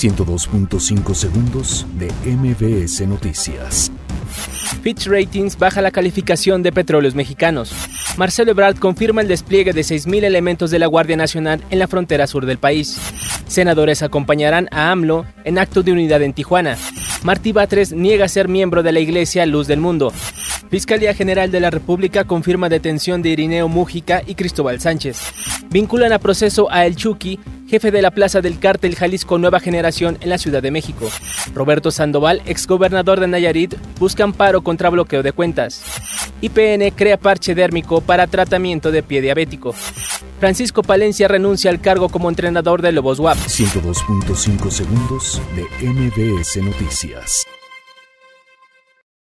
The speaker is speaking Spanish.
102.5 segundos de MBS Noticias. Fitch Ratings baja la calificación de petróleos mexicanos. Marcelo Ebrard confirma el despliegue de 6.000 elementos de la Guardia Nacional en la frontera sur del país. Senadores acompañarán a AMLO en acto de unidad en Tijuana. Martí Batres niega ser miembro de la Iglesia Luz del Mundo. Fiscalía General de la República confirma detención de Irineo Mújica y Cristóbal Sánchez. Vinculan a proceso a El Chucky, jefe de la Plaza del Cártel Jalisco Nueva Generación en la Ciudad de México. Roberto Sandoval, exgobernador de Nayarit, busca amparo contra bloqueo de cuentas. IPN crea parche dérmico para tratamiento de pie diabético. Francisco Palencia renuncia al cargo como entrenador de Lobos WAP. 102.5 segundos de MBS Noticias.